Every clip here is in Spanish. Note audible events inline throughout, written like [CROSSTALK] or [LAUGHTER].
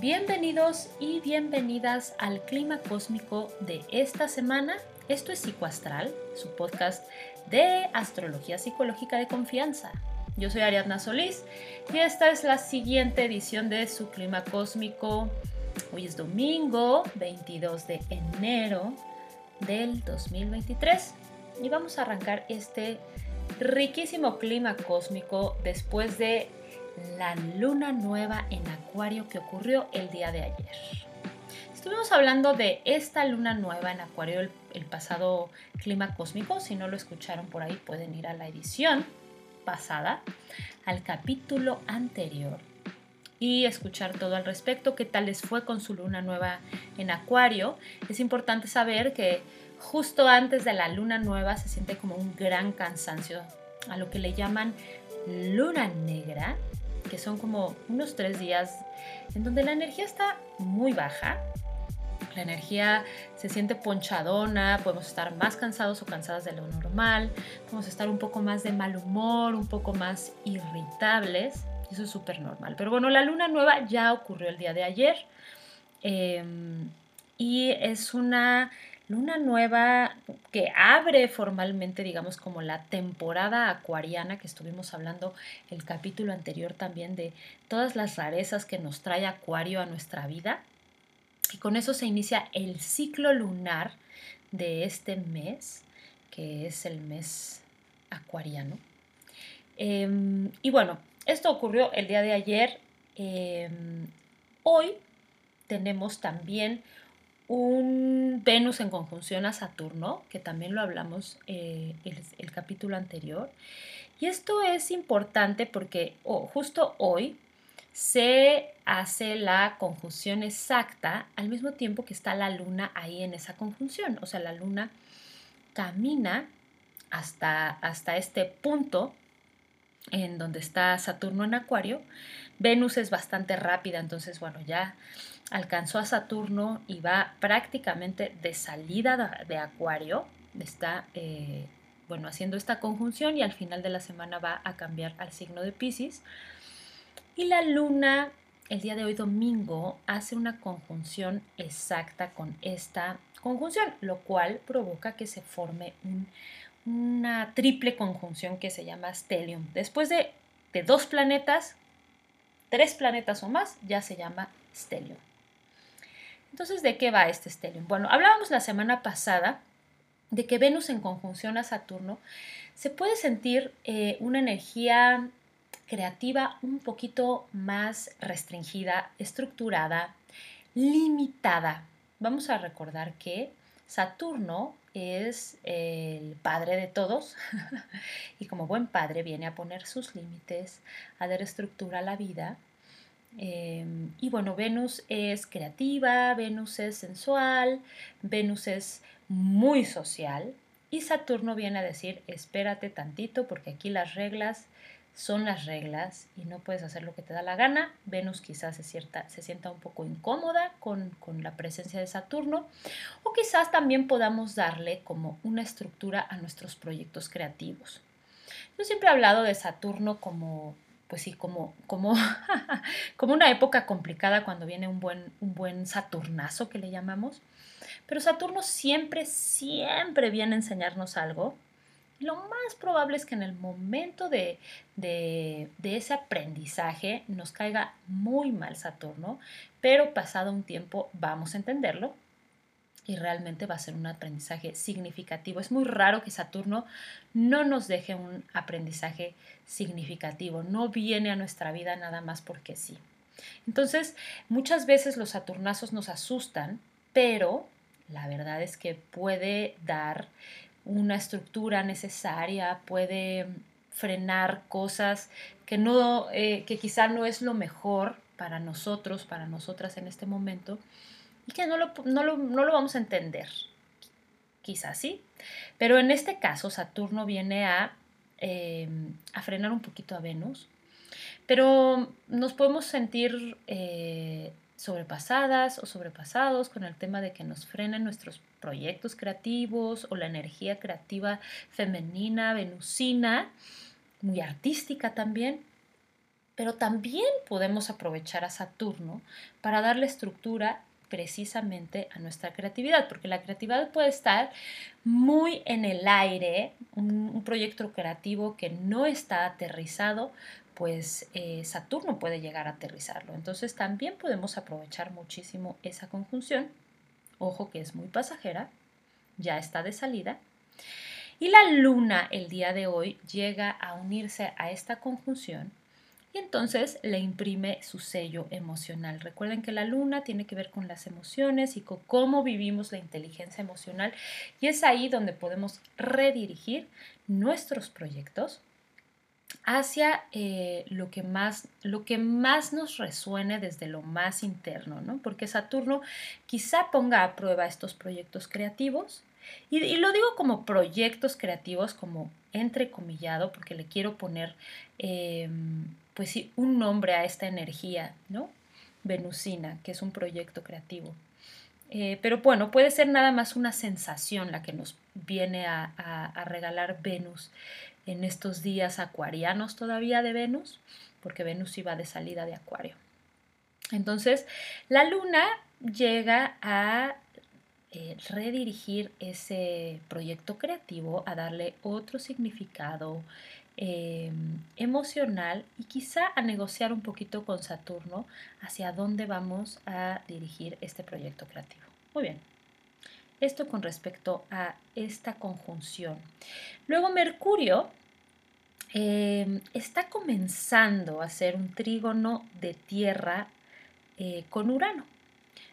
Bienvenidos y bienvenidas al clima cósmico de esta semana. Esto es Psicoastral, su podcast de astrología psicológica de confianza. Yo soy Ariadna Solís y esta es la siguiente edición de su clima cósmico. Hoy es domingo 22 de enero del 2023 y vamos a arrancar este riquísimo clima cósmico después de la luna nueva en Acuario que ocurrió el día de ayer. Estuvimos hablando de esta luna nueva en Acuario el, pasado clima cósmico. Si no lo escucharon por ahí pueden ir a la edición pasada, al capítulo anterior y escuchar todo al respecto, qué tal les fue con su luna nueva en Acuario. Es importante saber que justo antes de la luna nueva se siente como un gran cansancio, a lo que le llaman luna negra, que son como unos tres días en donde la energía está muy baja. La energía se siente ponchadona, podemos estar más cansados o cansadas de lo normal, podemos estar un poco más de mal humor, un poco más irritables. Eso es súper normal. Pero bueno, la luna nueva ya ocurrió el día de ayer em, y es una luna nueva que abre formalmente, digamos, como la temporada acuariana que estuvimos hablando el capítulo anterior también de todas las rarezas que nos trae Acuario a nuestra vida. Y con eso se inicia el ciclo lunar de este mes, que es el mes acuariano. Em, y bueno, esto ocurrió el día de ayer. Em, hoy tenemos también un Venus en conjunción a Saturno, que también lo hablamos eh, el, capítulo anterior. Y esto es importante porque justo hoy se hace la conjunción exacta al mismo tiempo que está la luna ahí en esa conjunción. O sea, la luna camina hasta, hasta este punto en donde está Saturno en Acuario. Venus es bastante rápida, entonces bueno, ya alcanzó a Saturno y va prácticamente de salida de Acuario, está eh, bueno, haciendo esta conjunción y al final de la semana va a cambiar al signo de Pisces. Y la luna, el día de hoy domingo, hace una conjunción exacta con esta conjunción, lo cual provoca que se forme una triple conjunción que se llama stellium. Después de, de dos planetas, tres planetas o más, ya se llama stellium. Entonces, ¿de qué va este stellium? Bueno, hablábamos la semana pasada de que Venus en conjunción a Saturno se puede sentir eh, una energía creativa un poquito más restringida, estructurada, limitada. Vamos a recordar que Saturno es el padre de todos [LAUGHS] y como buen padre viene a poner sus límites, a dar estructura a la vida. Em, y bueno, Venus es creativa, Venus es sensual, Venus es muy social y Saturno viene a decir, espérate tantito porque aquí las reglas son las reglas y no puedes hacer lo que te da la gana. Venus quizás se, se sienta un poco incómoda con, con la presencia de Saturno o quizás también podamos darle como una estructura a nuestros proyectos creativos. Yo siempre he hablado de Saturno como pues sí, como, como, [LAUGHS] como una época complicada cuando viene un buen, un buen Saturnazo que le llamamos. Pero Saturno siempre, siempre viene a enseñarnos algo. Lo más probable es que en el momento de, de, de ese aprendizaje nos caiga muy mal Saturno, pero pasado un tiempo vamos a entenderlo y realmente va a ser un aprendizaje significativo. Es muy raro que Saturno no nos deje un aprendizaje significativo, no viene a nuestra vida nada más porque sí. Entonces, muchas veces los Saturnazos nos asustan, pero la verdad es que puede dar una estructura necesaria, puede frenar cosas que no, eh, que quizá no es lo mejor para nosotros, para nosotras en este momento, que no lo, no lo, vamos a entender. Quizás sí. Pero en este caso, Saturno viene a, em, a frenar un poquito a Venus. Pero nos podemos sentir eh, sobrepasadas o sobrepasados con el tema de que nos frenen nuestros proyectos creativos o la energía creativa femenina, venusina, muy artística también. Pero también podemos aprovechar a Saturno para darle estructura precisamente a nuestra creatividad, porque la creatividad puede estar muy en el aire, un, proyecto creativo que no está aterrizado, pues eh, Saturno puede llegar a aterrizarlo. Entonces también podemos aprovechar muchísimo esa conjunción. Ojo que es muy pasajera, ya está de salida. Y la luna el día de hoy llega a unirse a esta conjunción y entonces le imprime su sello emocional. Recuerden que la luna tiene que ver con las emociones y con cómo vivimos la inteligencia emocional y es ahí donde podemos redirigir nuestros proyectos hacia eh, lo, que más, lo que más nos resuene desde lo más interno, ¿no? Porque Saturno quizá ponga a prueba estos proyectos creativos y, lo digo como proyectos creativos, como entrecomillado, porque le quiero poner em, pues sí, un nombre a esta energía, ¿no? Venusina, que es un proyecto creativo. Eh, pero bueno, puede ser nada más una sensación la que nos viene a, regalar Venus en estos días acuarianos todavía de Venus, porque Venus iba de salida de Acuario. Entonces, la luna llega a eh, redirigir ese proyecto creativo, a darle otro significado, Em, emocional y quizá a negociar un poquito con Saturno hacia dónde vamos a dirigir este proyecto creativo. Muy bien. Esto con respecto a esta conjunción. Luego Mercurio em, está comenzando a hacer un trígono de tierra eh, con Urano.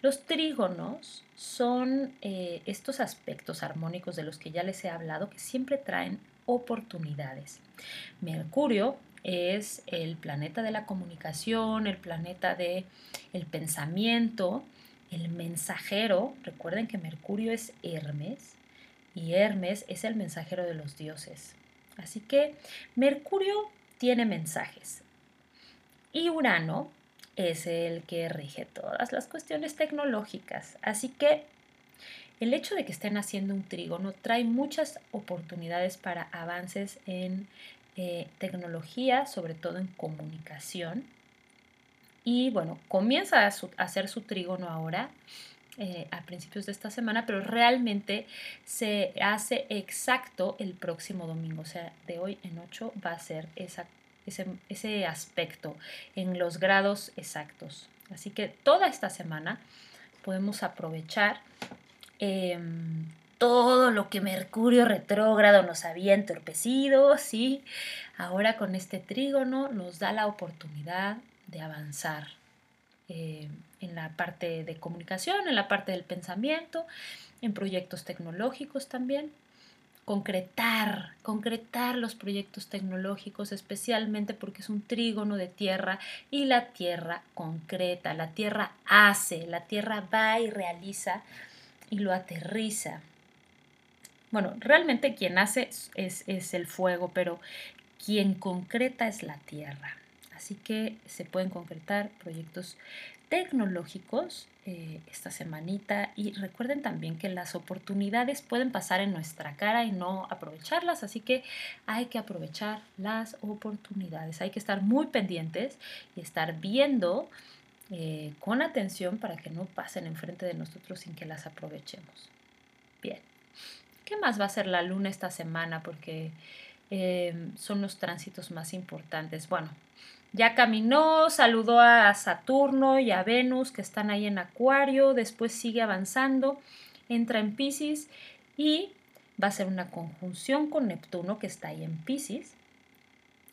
Los trígonos son eh, estos aspectos armónicos de los que ya les he hablado que siempre traen oportunidades. Mercurio es el planeta de la comunicación, el planeta de el pensamiento, el mensajero. Recuerden que Mercurio es Hermes y Hermes es el mensajero de los dioses. Así que Mercurio tiene mensajes. Y Urano es el que rige todas las cuestiones tecnológicas. Así que el hecho de que estén haciendo un trígono trae muchas oportunidades para avances en eh, tecnología, sobre todo en comunicación. Y bueno, comienza a, hacer su trígono ahora, eh, a principios de esta semana, pero realmente se hace exacto el próximo domingo, o sea, de hoy en 8 va a ser ese, ese aspecto en los grados exactos. Así que toda esta semana podemos aprovechar Em, todo lo que Mercurio retrógrado nos había entorpecido, ¿sí? Ahora con este trígono nos da la oportunidad de avanzar em, en la parte de comunicación, en la parte del pensamiento, en proyectos tecnológicos también. Concretar, concretar los proyectos tecnológicos, especialmente porque es un trígono de tierra y la tierra concreta, la tierra hace, la tierra va y realiza y lo aterriza. Bueno, realmente quien hace es, el fuego, pero quien concreta es la tierra. Así que se pueden concretar proyectos tecnológicos eh, esta semanita y recuerden también que las oportunidades pueden pasar en nuestra cara y no aprovecharlas, así que hay que aprovechar las oportunidades, hay que estar muy pendientes y estar viendo eh, con atención para que no pasen enfrente de nosotros sin que las aprovechemos. Bien, ¿qué más va a hacer la luna esta semana? Porque eh, son los tránsitos más importantes. Bueno, ya caminó, saludó a Saturno y a Venus que están ahí en Acuario, después sigue avanzando, entra en Pisces y va a ser una conjunción con Neptuno que está ahí en Pisces.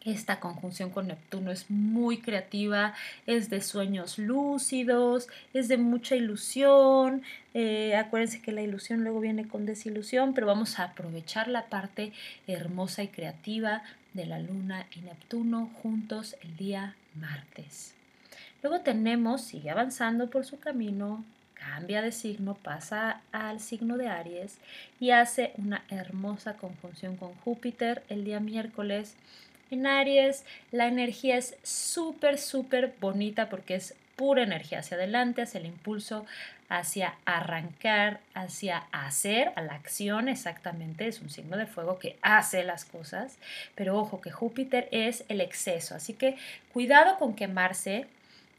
Esta conjunción con Neptuno es muy creativa, es de sueños lúcidos, es de mucha ilusión. Eh, acuérdense que la ilusión luego viene con desilusión, pero vamos a aprovechar la parte hermosa y creativa de la Luna y Neptuno juntos el día martes. Luego tenemos, sigue avanzando por su camino, cambia de signo, pasa al signo de Aries y hace una hermosa conjunción con Júpiter el día miércoles en Aries la energía es súper, súper bonita porque es pura energía hacia adelante, hacia el impulso, hacia arrancar, hacia hacer, a la acción exactamente, es un signo de fuego que hace las cosas, pero ojo que Júpiter es el exceso, así que cuidado con quemarse,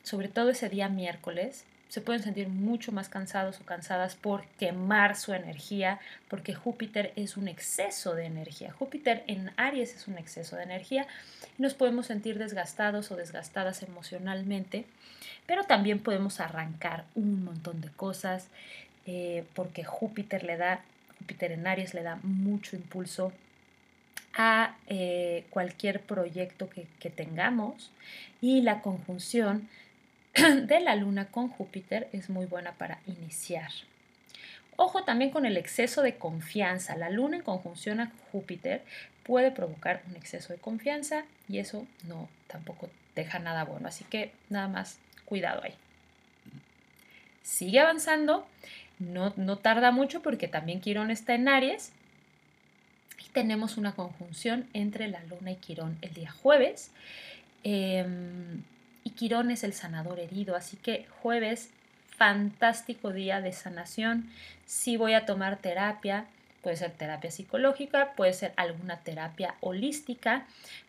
sobre todo ese día miércoles, se pueden sentir mucho más cansados o cansadas por quemar su energía, porque Júpiter es un exceso de energía. Júpiter en Aries es un exceso de energía nos podemos sentir desgastados o desgastadas emocionalmente, pero también podemos arrancar un montón de cosas, eh, porque Júpiter le da, Júpiter en Aries le da mucho impulso a eh, cualquier proyecto que, que tengamos y la conjunción [CLEARS THROAT] de la luna con Júpiter es muy buena para iniciar. Ojo también con el exceso de confianza. La luna en conjunción a Júpiter puede provocar un exceso de confianza y eso no tampoco deja nada bueno. Así que nada más cuidado ahí. Sigue avanzando, no, no tarda mucho porque también Quirón está en Aries y tenemos una conjunción entre la luna y Quirón el día jueves. Em, Quirón es el sanador herido, así que jueves, fantástico día de sanación. Si voy a tomar terapia, puede ser terapia psicológica, puede ser alguna terapia holística,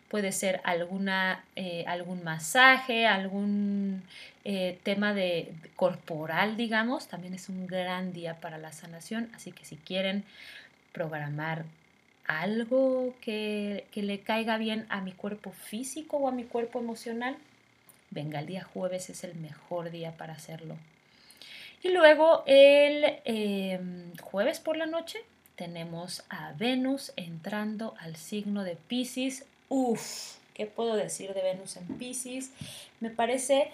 puede ser alguna, eh, algún masaje, algún eh, tema de, corporal, digamos, también es un gran día para la sanación, así que si quieren programar algo que, que le caiga bien a mi cuerpo físico o a mi cuerpo emocional, venga, el día jueves es el mejor día para hacerlo. Y luego el em, jueves por la noche tenemos a Venus entrando al signo de Pisces. Uf, ¿qué puedo decir de Venus en Pisces? Me parece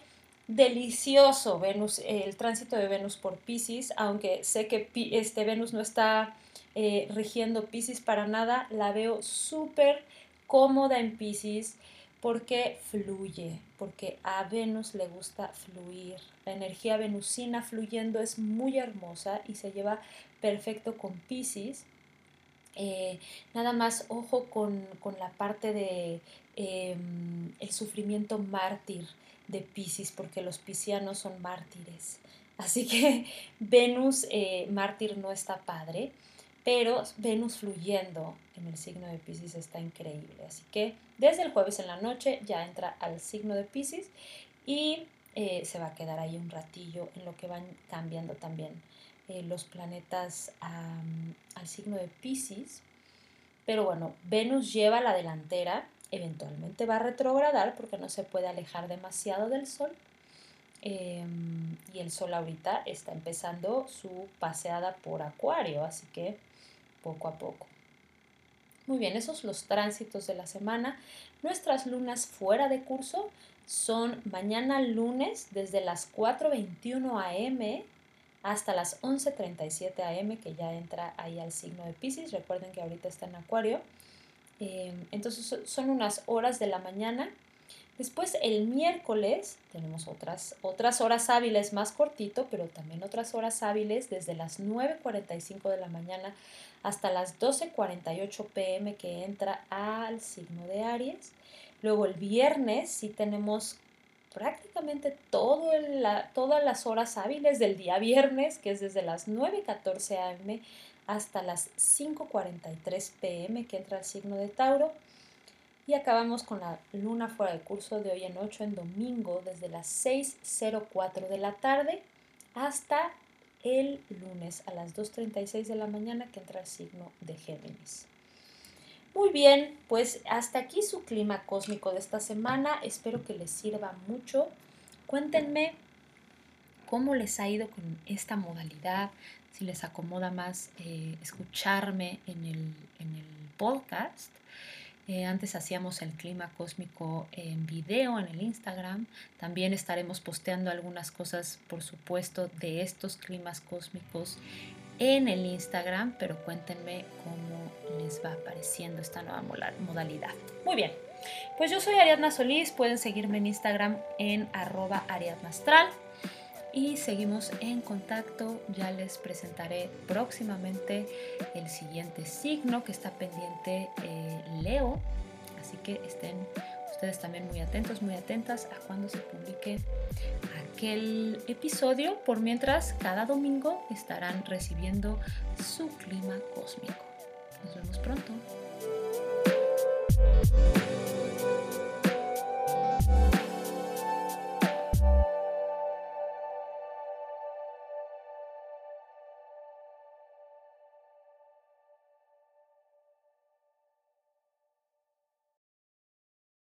delicioso Venus, el tránsito de Venus por Pisces, aunque sé que este Venus no está eh, rigiendo Pisces para nada, la veo súper cómoda en Pisces porque fluye, porque a Venus le gusta fluir. La energía venusina fluyendo es muy hermosa y se lleva perfecto con Pisces. Eh, nada más ojo con, la parte de em, el sufrimiento mártir de Pisces, porque los piscianos son mártires. Así que [LAUGHS] Venus eh, mártir no está padre pero Venus fluyendo en el signo de Pisces está increíble. Así que desde el jueves en la noche ya entra al signo de Pisces y eh, se va a quedar ahí un ratillo en lo que van cambiando también eh, los planetas al signo de Pisces. Pero bueno, Venus lleva la delantera, eventualmente va a retrogradar porque no se puede alejar demasiado del Sol. Em, y el Sol ahorita está empezando su paseada por Acuario, así que poco a poco. Muy bien, esos los tránsitos de la semana. Nuestras lunas fuera de curso son mañana lunes desde las 4.21 am hasta las 11.37 am, que ya entra ahí al signo de Pisces. Recuerden que ahorita está en Acuario. Eh, entonces son unas horas de la mañana Después el miércoles tenemos otras, otras horas hábiles más cortito, pero también otras horas hábiles desde las 9.45 de la mañana hasta las 12.48 pm que entra al signo de Aries. Luego el viernes sí tenemos prácticamente todo todas las horas hábiles del día viernes, que es desde las 9.14 am hasta las 5.43 pm que entra al signo de Tauro. Y acabamos con la luna fuera de curso de hoy en 8 en domingo desde las 6.04 de la tarde hasta el lunes a las 2.36 de la mañana que entra el signo de Géminis. Muy bien, pues hasta aquí su clima cósmico de esta semana. Espero que les sirva mucho. Cuéntenme cómo les ha ido con esta modalidad, si les acomoda más eh, escucharme en el, en el podcast. Eh, antes hacíamos el clima cósmico en video en el Instagram. También estaremos posteando algunas cosas, por supuesto, de estos climas cósmicos en el Instagram, pero cuéntenme cómo les va apareciendo esta nueva modalidad. Muy bien, pues yo soy Ariadna Solís, pueden seguirme en Instagram en arroba ariadnastral y seguimos en contacto. Ya les presentaré próximamente el siguiente signo que está pendiente eh, Leo. Así que estén ustedes también muy atentos, muy atentas a cuando se publique aquel episodio. Por mientras, cada domingo estarán recibiendo su clima cósmico. Nos vemos pronto.